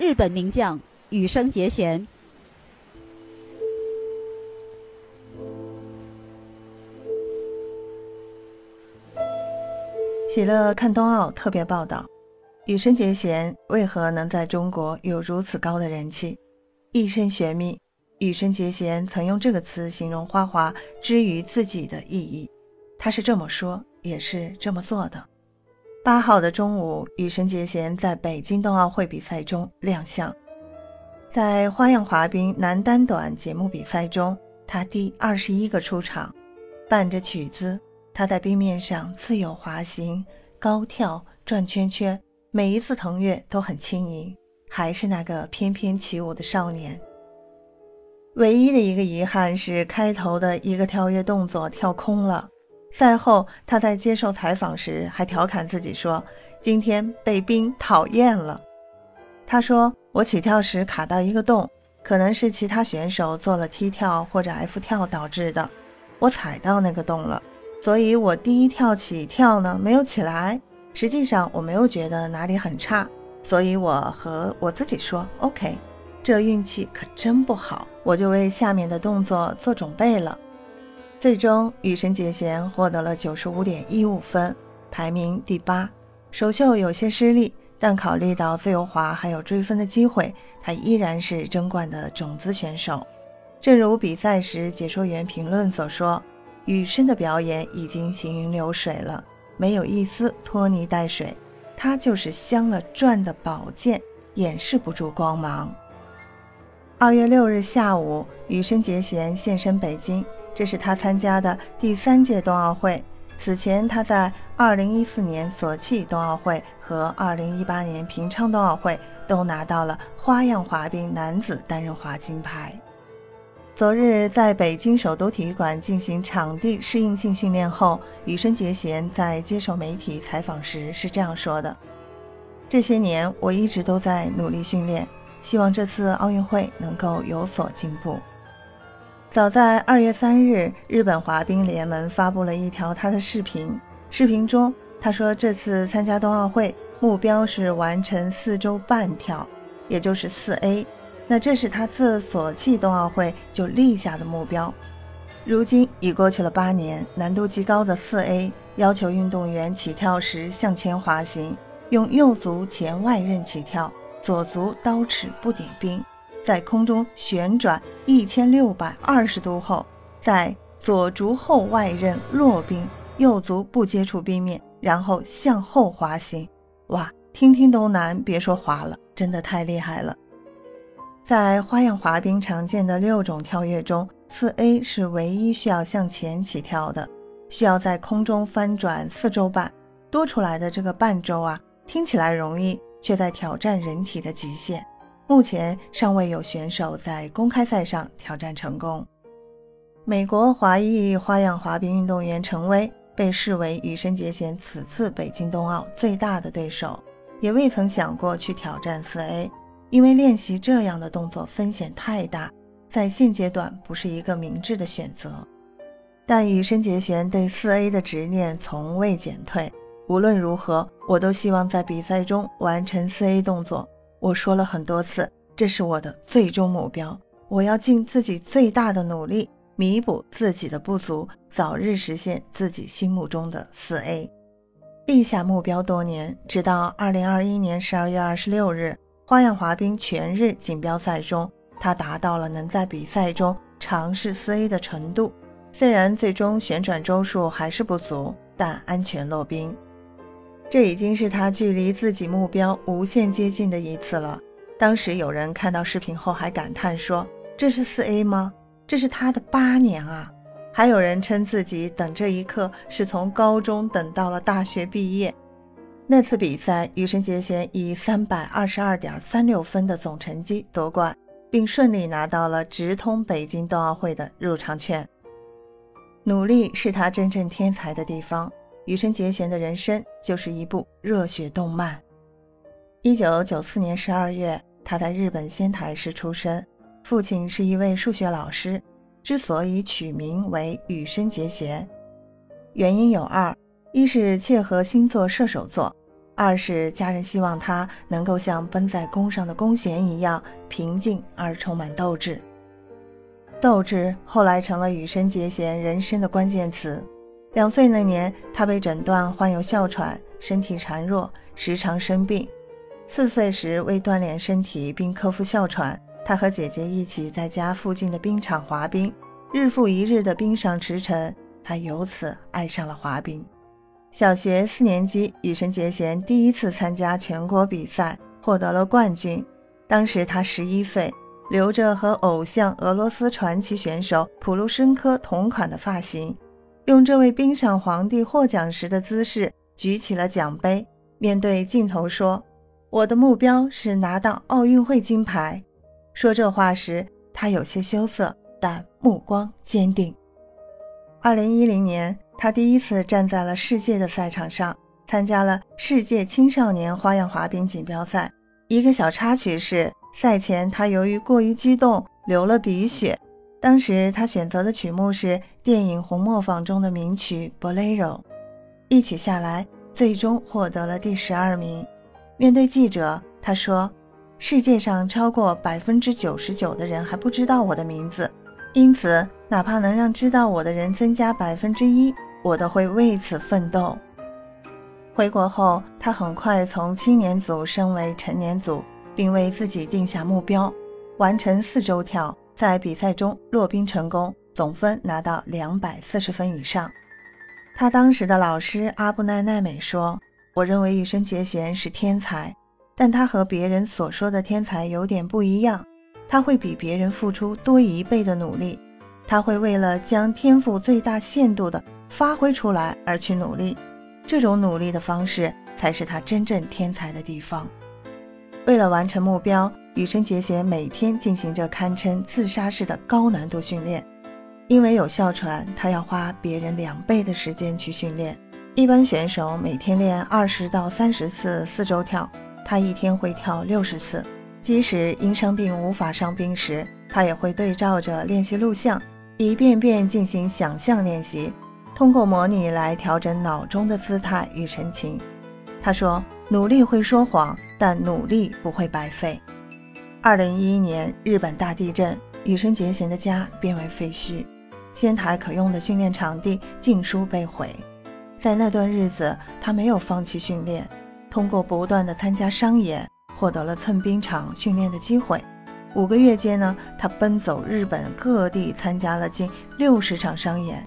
日本名将羽生结弦。喜乐看冬奥特别报道：羽生结弦为何能在中国有如此高的人气？一身玄秘。羽生结弦曾用这个词形容花滑之于自己的意义，他是这么说，也是这么做的。八号的中午，羽生结弦在北京冬奥会比赛中亮相，在花样滑冰男单短节目比赛中，他第二十一个出场，伴着曲子。他在冰面上自由滑行、高跳、转圈圈，每一次腾跃都很轻盈，还是那个翩翩起舞的少年。唯一的一个遗憾是开头的一个跳跃动作跳空了。赛后，他在接受采访时还调侃自己说：“今天被冰讨厌了。”他说：“我起跳时卡到一个洞，可能是其他选手做了踢跳或者 F 跳导致的，我踩到那个洞了。”所以我第一跳起跳呢没有起来，实际上我没有觉得哪里很差，所以我和我自己说，OK，这运气可真不好，我就为下面的动作做准备了。最终，羽生结弦获得了九十五点一五分，排名第八。首秀有些失利，但考虑到自由滑还有追分的机会，他依然是争冠的种子选手。正如比赛时解说员评论所说。羽生的表演已经行云流水了，没有一丝拖泥带水，他就是镶了钻的宝剑，掩饰不住光芒。二月六日下午，羽生结弦现身北京，这是他参加的第三届冬奥会。此前，他在二零一四年索契冬奥会和二零一八年平昌冬奥会都拿到了花样滑冰男子单人滑金牌。昨日在北京首都体育馆进行场地适应性训练后，羽生结弦在接受媒体采访时是这样说的：“这些年我一直都在努力训练，希望这次奥运会能够有所进步。”早在二月三日，日本滑冰联盟发布了一条他的视频，视频中他说这次参加冬奥会目标是完成四周半跳，也就是四 A。那这是他自索契冬奥会就立下的目标，如今已过去了八年，难度极高的四 A 要求运动员起跳时向前滑行，用右足前外刃起跳，左足刀尺不点冰，在空中旋转一千六百二十度后，在左足后外刃落冰，右足不接触冰面，然后向后滑行。哇，听听都难，别说滑了，真的太厉害了。在花样滑冰常见的六种跳跃中，四 A 是唯一需要向前起跳的，需要在空中翻转四周半。多出来的这个半周啊，听起来容易，却在挑战人体的极限。目前尚未有选手在公开赛上挑战成功。美国华裔花样滑冰运动员陈薇被视为羽生结弦此次北京冬奥最大的对手，也未曾想过去挑战四 A。因为练习这样的动作风险太大，在现阶段不是一个明智的选择。但羽生结弦对四 A 的执念从未减退。无论如何，我都希望在比赛中完成四 A 动作。我说了很多次，这是我的最终目标。我要尽自己最大的努力，弥补自己的不足，早日实现自己心目中的四 A。立下目标多年，直到二零二一年十二月二十六日。花样滑冰全日锦标赛中，他达到了能在比赛中尝试四 A 的程度。虽然最终旋转周数还是不足，但安全落冰。这已经是他距离自己目标无限接近的一次了。当时有人看到视频后还感叹说：“这是四 A 吗？这是他的八年啊！”还有人称自己等这一刻是从高中等到了大学毕业。那次比赛，羽生结弦以三百二十二点三六分的总成绩夺冠，并顺利拿到了直通北京冬奥会的入场券。努力是他真正天才的地方。羽生结弦的人生就是一部热血动漫。一九九四年十二月，他在日本仙台市出生，父亲是一位数学老师。之所以取名为羽生结弦，原因有二：一是切合星座射手座。二是家人希望他能够像奔在弓上的弓弦一样平静而充满斗志。斗志后来成了羽生结弦人生的关键词。两岁那年，他被诊断患有哮喘，身体孱弱，时常生病。四岁时，为锻炼身体并克服哮喘，他和姐姐一起在家附近的冰场滑冰，日复一日的冰上驰骋，他由此爱上了滑冰。小学四年级，羽生结弦第一次参加全国比赛，获得了冠军。当时他十一岁，留着和偶像俄罗斯传奇选手普鲁申科同款的发型，用这位冰上皇帝获奖时的姿势举起了奖杯，面对镜头说。我的目标是拿到奥运会金牌。说这话时，他有些羞涩，但目光坚定。二零一零年，他第一次站在了世界的赛场上，参加了世界青少年花样滑冰锦标赛。一个小插曲是，赛前他由于过于激动流了鼻血。当时他选择的曲目是电影《红磨坊》中的名曲《Bolero》，一曲下来，最终获得了第十二名。面对记者，他说：“世界上超过百分之九十九的人还不知道我的名字，因此哪怕能让知道我的人增加百分之一，我都会为此奋斗。”回国后，他很快从青年组升为成年组，并为自己定下目标，完成四周跳，在比赛中落冰成功，总分拿到两百四十分以上。他当时的老师阿布奈奈美说。我认为羽生结弦是天才，但他和别人所说的天才有点不一样。他会比别人付出多一倍的努力，他会为了将天赋最大限度地发挥出来而去努力。这种努力的方式才是他真正天才的地方。为了完成目标，羽生结弦每天进行着堪称自杀式的高难度训练。因为有哮喘，他要花别人两倍的时间去训练。一般选手每天练二十到三十次四周跳，他一天会跳六十次。即使因伤病无法上冰时，他也会对照着练习录像，一遍遍进行想象练习，通过模拟来调整脑中的姿态与神情。他说：“努力会说谎，但努力不会白费。”二零一一年日本大地震，羽生结弦的家变为废墟，仙台可用的训练场地尽数被毁。在那段日子，他没有放弃训练，通过不断的参加商演，获得了蹭冰场训练的机会。五个月间呢，他奔走日本各地，参加了近六十场商演，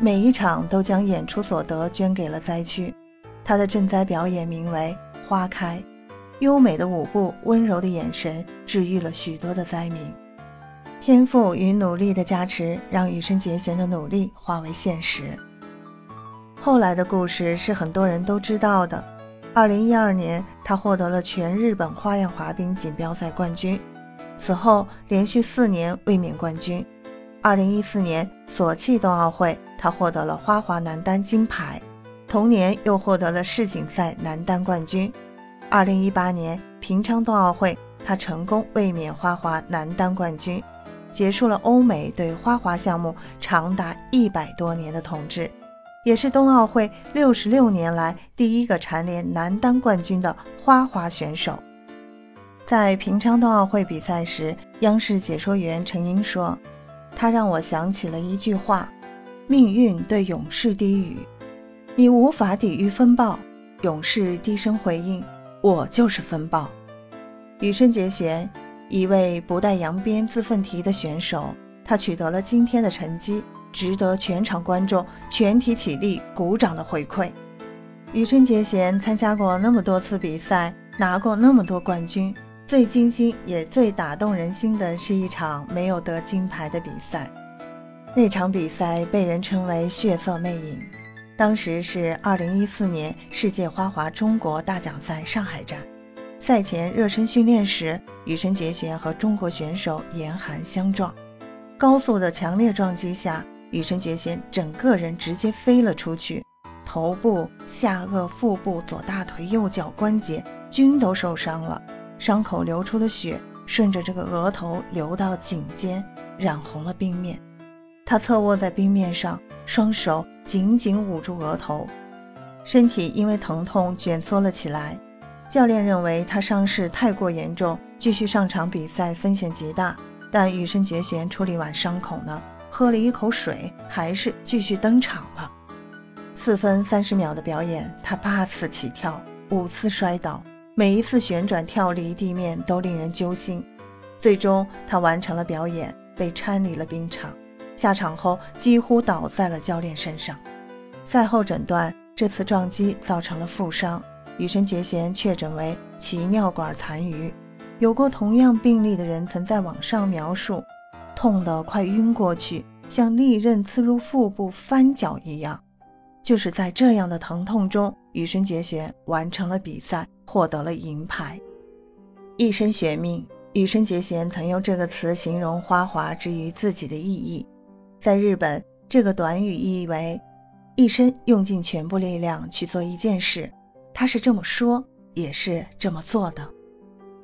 每一场都将演出所得捐给了灾区。他的赈灾表演名为《花开》，优美的舞步，温柔的眼神，治愈了许多的灾民。天赋与努力的加持，让羽生结弦的努力化为现实。后来的故事是很多人都知道的。二零一二年，他获得了全日本花样滑冰锦标赛冠军，此后连续四年卫冕冠军。二零一四年索契冬奥会，他获得了花滑男单金牌，同年又获得了世锦赛男单冠军。二零一八年平昌冬奥会，他成功卫冕花滑男单冠军，结束了欧美对花滑项目长达一百多年的统治。也是冬奥会六十六年来第一个蝉联男单冠军的花滑选手。在平昌冬奥会比赛时，央视解说员陈英说：“他让我想起了一句话：命运对勇士低语，你无法抵御风暴。勇士低声回应：我就是风暴。”羽生结弦，一位不带扬鞭自奋蹄的选手，他取得了今天的成绩。值得全场观众全体起立鼓掌的回馈。羽生结弦参加过那么多次比赛，拿过那么多冠军，最惊心也最打动人心的是一场没有得金牌的比赛。那场比赛被人称为“血色魅影”。当时是2014年世界花滑中国大奖赛上海站，赛前热身训练时，羽生结弦和中国选手严寒相撞，高速的强烈撞击下。羽生结弦整个人直接飞了出去，头部、下颚、腹部、左大腿、右脚关节均都受伤了，伤口流出的血顺着这个额头流到颈肩，染红了冰面。他侧卧在冰面上，双手紧紧捂住额头。身体因为疼痛蜷缩了起来。教练认为他伤势太过严重，继续上场比赛风险极大。但羽生结弦处理完伤口呢，喝了一口水，还是继续登场了。四分三十秒的表演，他八次起跳，五次摔倒，每一次旋转跳离地面都令人揪心。最终，他完成了表演，被搀离了冰场。下场后几乎倒在了教练身上。赛后诊断，这次撞击造成了负伤。羽生结弦确诊为脐尿管残余。有过同样病例的人曾在网上描述，痛得快晕过去，像利刃刺入腹部翻脚一样。就是在这样的疼痛中，羽生结弦完成了比赛，获得了银牌。一生悬命，羽生结弦曾用这个词形容花滑之于自己的意义。在日本，这个短语意为一生用尽全部力量去做一件事。他是这么说，也是这么做的。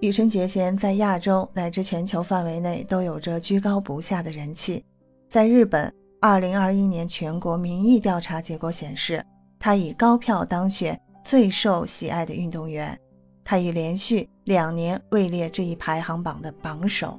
羽生结弦在亚洲乃至全球范围内都有着居高不下的人气。在日本，2021年全国民意调查结果显示，他以高票当选最受喜爱的运动员。他已连续两年位列这一排行榜的榜首。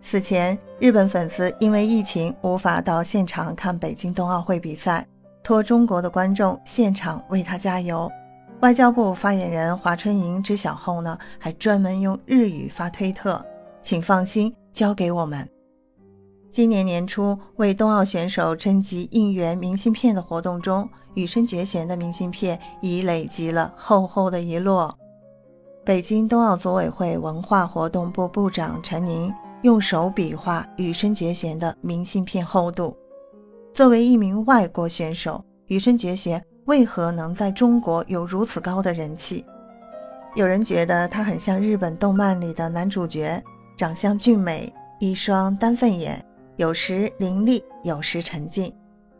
此前，日本粉丝因为疫情无法到现场看北京冬奥会比赛，托中国的观众现场为他加油。外交部发言人华春莹知晓后呢，还专门用日语发推特：“请放心，交给我们。”今年年初为冬奥选手征集应援明信片的活动中，羽生结弦的明信片已累积了厚厚的一摞。北京冬奥组委会文化活动部部长陈宁用手比划羽生结弦的明信片厚度。作为一名外国选手，羽生结弦。为何能在中国有如此高的人气？有人觉得他很像日本动漫里的男主角，长相俊美，一双单凤眼，有时凌厉，有时沉静。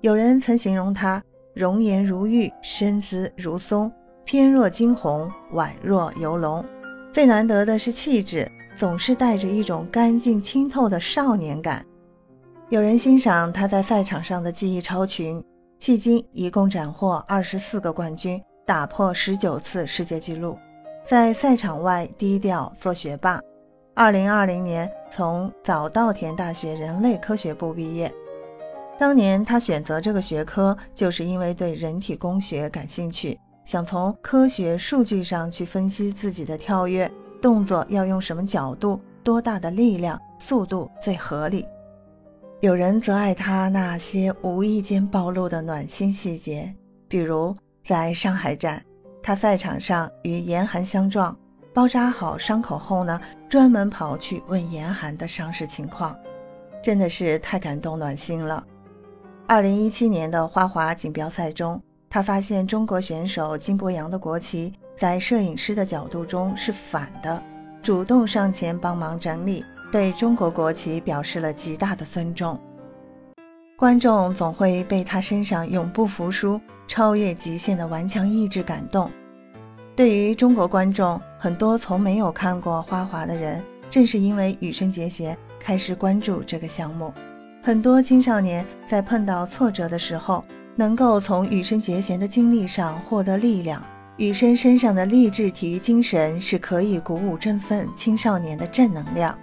有人曾形容他容颜如玉，身姿如松，翩若惊鸿，宛若游龙。最难得的是气质，总是带着一种干净清透的少年感。有人欣赏他在赛场上的技艺超群。迄今一共斩获二十四个冠军，打破十九次世界纪录。在赛场外低调做学霸。二零二零年从早稻田大学人类科学部毕业。当年他选择这个学科，就是因为对人体工学感兴趣，想从科学数据上去分析自己的跳跃动作要用什么角度、多大的力量、速度最合理。有人则爱他那些无意间暴露的暖心细节，比如在上海站，他赛场上与严寒相撞，包扎好伤口后呢，专门跑去问严寒的伤势情况，真的是太感动暖心了。二零一七年的花滑锦标赛中，他发现中国选手金博洋的国旗在摄影师的角度中是反的，主动上前帮忙整理。对中国国旗表示了极大的尊重。观众总会被他身上永不服输、超越极限的顽强意志感动。对于中国观众，很多从没有看过花滑的人，正是因为羽生结弦开始关注这个项目。很多青少年在碰到挫折的时候，能够从羽生结弦的经历上获得力量。羽生身上的励志体育精神是可以鼓舞振奋青少年的正能量。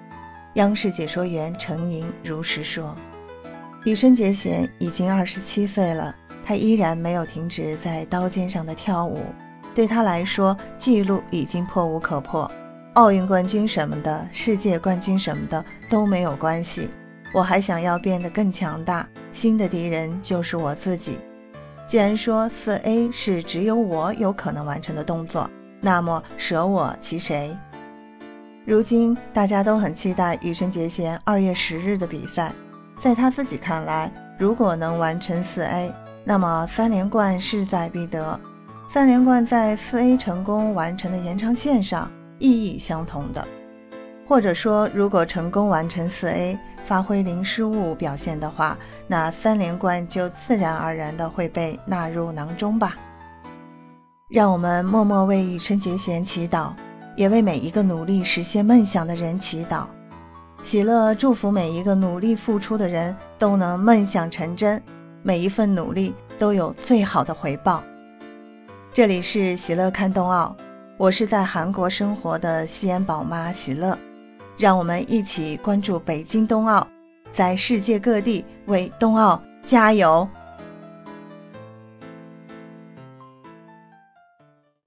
央视解说员程宁如实说：“羽生结弦已经二十七岁了，他依然没有停止在刀尖上的跳舞。对他来说，记录已经破无可破，奥运冠军什么的，世界冠军什么的都没有关系。我还想要变得更强大，新的敌人就是我自己。既然说四 A 是只有我有可能完成的动作，那么舍我其谁？”如今大家都很期待羽生结弦二月十日的比赛，在他自己看来，如果能完成四 A，那么三连冠势在必得。三连冠在四 A 成功完成的延长线上意义相同的，或者说，如果成功完成四 A，发挥零失误表现的话，那三连冠就自然而然的会被纳入囊中吧。让我们默默为羽生结弦祈祷。也为每一个努力实现梦想的人祈祷，喜乐祝福每一个努力付出的人都能梦想成真，每一份努力都有最好的回报。这里是喜乐看冬奥，我是在韩国生活的西安宝妈喜乐，让我们一起关注北京冬奥，在世界各地为冬奥加油。